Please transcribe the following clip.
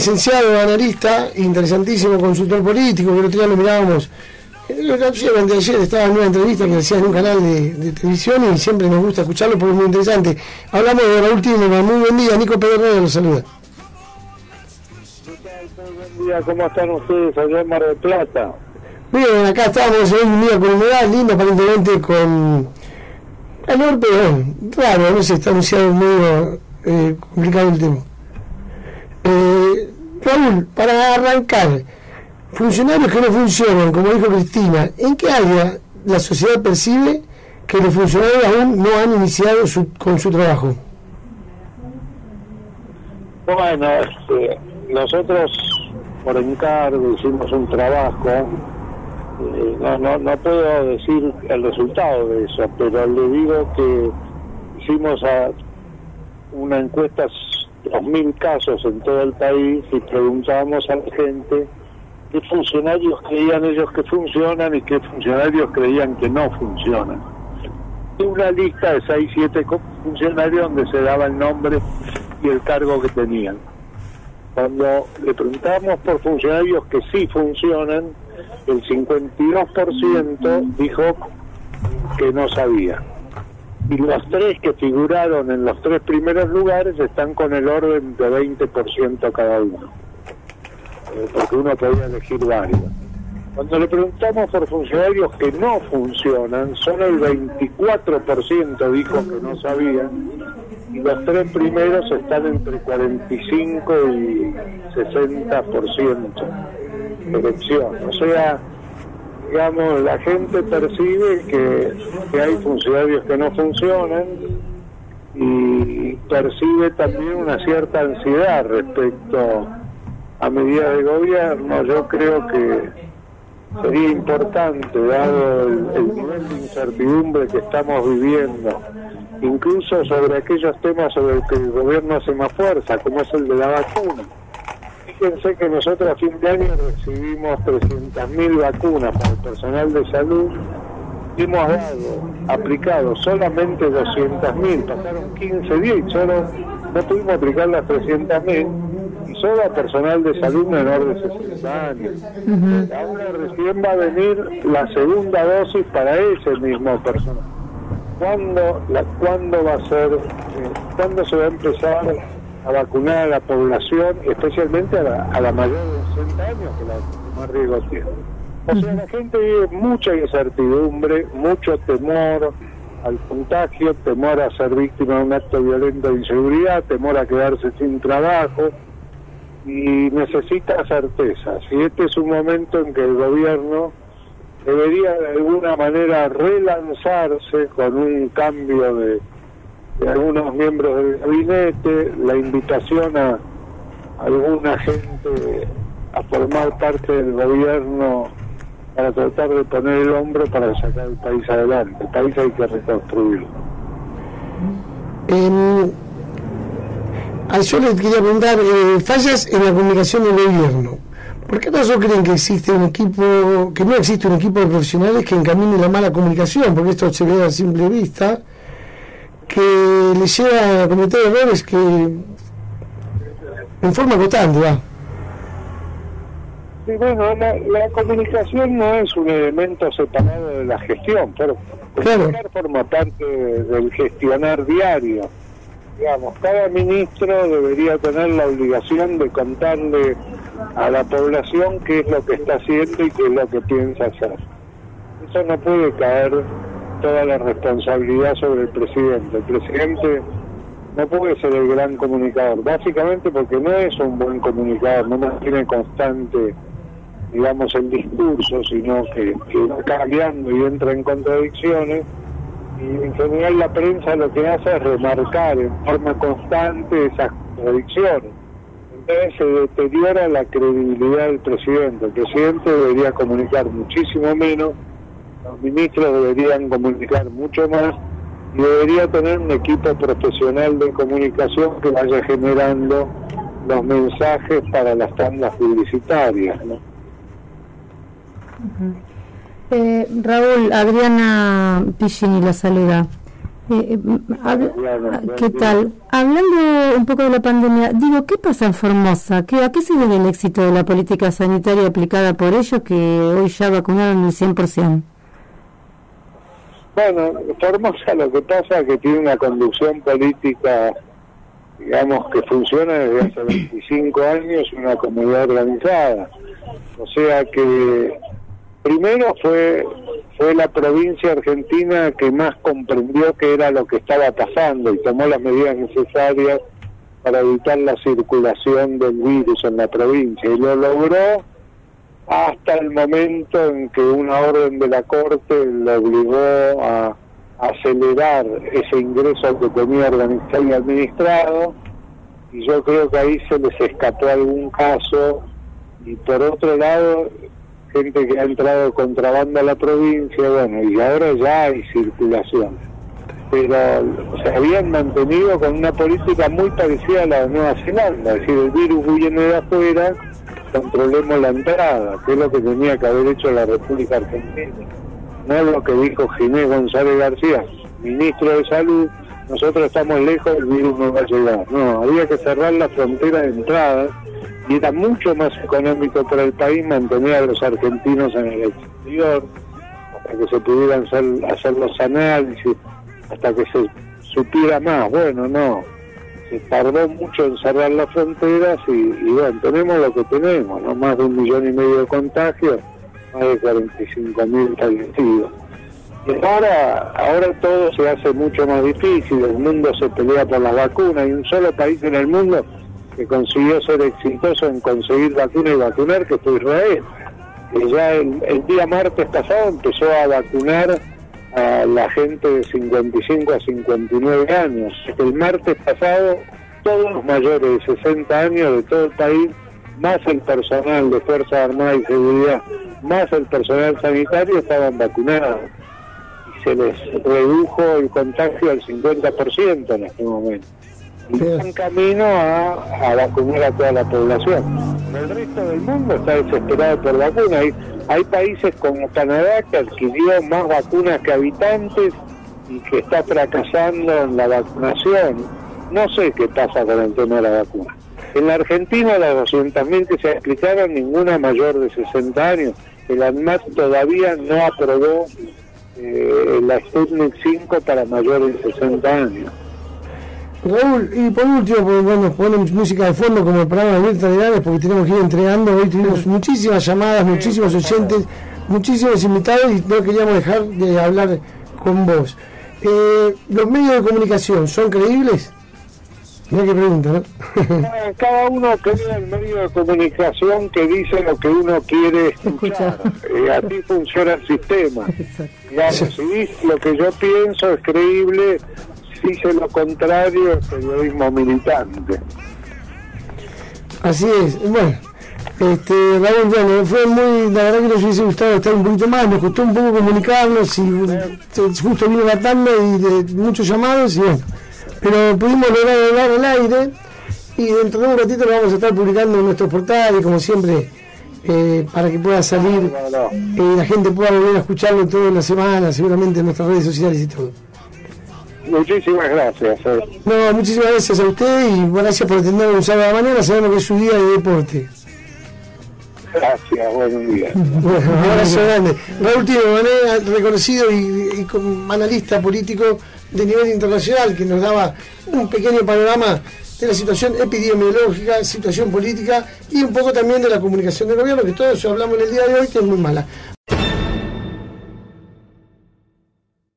licenciado, analista, interesantísimo consultor político, que el otro día lo mirábamos. de ayer estaba en una entrevista que hacía en un canal de, televisión y siempre nos gusta escucharlo porque es muy interesante. Hablamos de Raúl Tímema, muy buen día, Nico Pedro los saluda. Buen día, ¿cómo están ustedes allá en Mar del Plata? Bien, acá estamos hoy un día con humedad, lindo aparentemente con calor, pero raro, no sé, está anunciado medio eh, complicado el tema. Eh, Raúl, para arrancar, funcionarios que no funcionan, como dijo Cristina, ¿en qué área la sociedad percibe que los funcionarios aún no han iniciado con su trabajo? Bueno, este, nosotros por encargo hicimos un trabajo eh, no, no, no puedo decir el resultado de eso, pero le digo que hicimos a una encuesta, 2.000 casos en todo el país, y preguntamos a la gente qué funcionarios creían ellos que funcionan y qué funcionarios creían que no funcionan. Una lista de 6, 7 funcionarios donde se daba el nombre y el cargo que tenían. Cuando le preguntamos por funcionarios que sí funcionan, el 52% dijo que no sabía. Y los tres que figuraron en los tres primeros lugares están con el orden de 20% cada uno. Eh, porque uno podía elegir varios. Cuando le preguntamos por funcionarios que no funcionan, solo el 24% dijo que no sabían y los tres primeros están entre 45 y 60% elección. O sea, digamos, la gente percibe que, que hay funcionarios que no funcionan y percibe también una cierta ansiedad respecto a medidas de gobierno. Yo creo que sería importante, dado el, el, nivel de incertidumbre que estamos viviendo, incluso sobre aquellos temas sobre los que el gobierno hace más fuerza, como es el de la vacuna fíjense que nosotros a fin de año recibimos 300.000 vacunas para el personal de salud. Hemos dado, aplicado solamente 200.000, pasaron 15 días y solo no pudimos aplicar las 300.000 y solo a personal de salud menor de 60 años. Ahora recién va a venir la segunda dosis para ese mismo personal. ¿Cuándo, la, ¿cuándo va a ser, eh, cuándo se va a empezar a vacunar a la población, especialmente a la, a la mayor de 60 años, que la más riesgo tiene. O sea, la gente vive mucha incertidumbre, mucho temor al contagio, temor a ser víctima de un acto violento de inseguridad, temor a quedarse sin trabajo y necesita certeza. Si este es un momento en que el gobierno debería de alguna manera relanzarse con un cambio de de algunos miembros del gabinete, la invitación a alguna gente a formar parte del gobierno para tratar de poner el hombro para sacar el país adelante. El país hay que reconstruirlo. Eh, yo les quería preguntar, eh, fallas en la comunicación del gobierno. ¿Por qué acaso creen que existe un equipo, que no existe un equipo de profesionales que encamine la mala comunicación? Porque esto se ve a simple vista que le lleva a cometer errores que en forma constante va. Sí, bueno, la, comunicación no es un elemento separado de la gestión, pero claro. forma parte del gestionar diario. Digamos, cada ministro debería tener la obligación de contarle a la población qué es lo que está haciendo y qué es lo que piensa hacer. Eso no puede caer toda la responsabilidad sobre el presidente. El presidente no puede ser el gran comunicador, básicamente porque no es un buen comunicador, no mantiene constante, digamos, el discurso, sino que, va cambiando y entra en contradicciones. Y en general la prensa lo que hace es remarcar en forma constante esas contradicciones. Entonces se deteriora la credibilidad del presidente. El presidente debería comunicar muchísimo menos los ministros deberían comunicar mucho más y debería tener un equipo profesional de comunicación que vaya generando los mensajes para las tandas publicitarias. eh, Raúl, Adriana Piccini la saluda. Eh, eh, ¿Qué tal? Hablando un poco de la pandemia, digo, ¿qué pasa en Formosa? ¿Qué, ¿A qué se debe el éxito de la política sanitaria aplicada por ellos que hoy ya vacunaron el 100%? Bueno, Formosa lo que pasa es que tiene una conducción política, digamos, que funciona desde hace 25 años, una comunidad organizada. O sea que primero fue fue la provincia argentina que más comprendió que era lo que estaba pasando y tomó las medidas necesarias para evitar la circulación del virus en la provincia y lo logró hasta el momento en que una orden de la Corte lo obligó a acelerar ese ingreso que tenía organizado y administrado y yo creo que ahí se les escapó algún caso y por otro lado gente que ha entrado contrabando a la provincia, bueno, y ahora ya hay circulación. Pero se habían mantenido con una política muy parecida a la de Nueva Zelanda, es decir, el virus viene de afuera, controlemos la entrada, que es lo que tenía que haber hecho la República Argentina. No es lo que dijo Ginés González García, ministro de Salud, nosotros estamos lejos, el virus no va a llegar. No, había que cerrar la frontera de entrada y era mucho más económico para el país mantener a los argentinos en el exterior hasta que se pudieran hacer, los análisis, hasta que se supiera más. Bueno, no, tardó mucho en cerrar las fronteras y, bueno, tenemos lo que tenemos, ¿no? Más de un millón y medio de contagios, más de 45 mil fallecidos. Y ahora, ahora todo se hace mucho más difícil, el mundo se pelea por las vacunas, hay un solo país en el mundo que consiguió ser exitoso en conseguir vacuna y vacunar, que fue Israel. Que ya el, día martes pasado empezó a vacunar a la gente de 55 a 59 años. El martes pasado todos los mayores de 60 años de todo el país, más el personal de Fuerzas Armadas y Seguridad, más el personal sanitario estaban vacunados. Y se les redujo el contagio al 50% en este momento en camino a, vacunar a toda la población. El resto del mundo está desesperado por vacunas. Hay, países como Canadá que adquirió más vacunas que habitantes y que está fracasando en la vacunación. No sé qué pasa con el tema de la vacuna. En la Argentina, las 200.000 que se aplicaron, ninguna mayor de 60 años. El ANMAT todavía no aprobó eh, la Sputnik 5 para mayores de 60 años. Raúl, y por último, pues, bueno, ponemos música de fondo como el programa de Mirta Legales, porque tenemos que ir entregando. Hoy tuvimos muchísimas llamadas, muchísimos oyentes, muchísimos invitados y no queríamos dejar de hablar con vos. Eh, ¿Los medios de comunicación son creíbles? Mira qué pregunta, ¿no? Cada uno crea el medio de comunicación que dice lo que uno quiere escuchar. Eh, así funciona el sistema. Digamos, si lo que yo pienso es creíble, dice lo contrario el periodismo militante. Así es, bueno, este, Raúl, bueno, fue muy, la verdad que nos hubiese gustado estar un poquito más, nos costó un poco comunicarnos y justo vino la tarde y de muchos llamados y bueno, pero pudimos lograr hablar al aire y dentro de un ratito lo vamos a estar publicando en nuestros portales, como siempre, eh, para que pueda salir y eh, la gente pueda volver a escucharlo toda la semana, seguramente en nuestras redes sociales y todo. Muchísimas gracias. Eh. No, muchísimas gracias a usted y gracias por atendernos un sábado de la mañana. Sabemos que es su día de deporte. Gracias, buenos días. Bueno, un abrazo grande. Raúl Tino, reconocido y, como analista político de nivel internacional, que nos daba un pequeño panorama de la situación epidemiológica, situación política y un poco también de la comunicación del gobierno, que todo eso hablamos en el día de hoy, que es muy mala.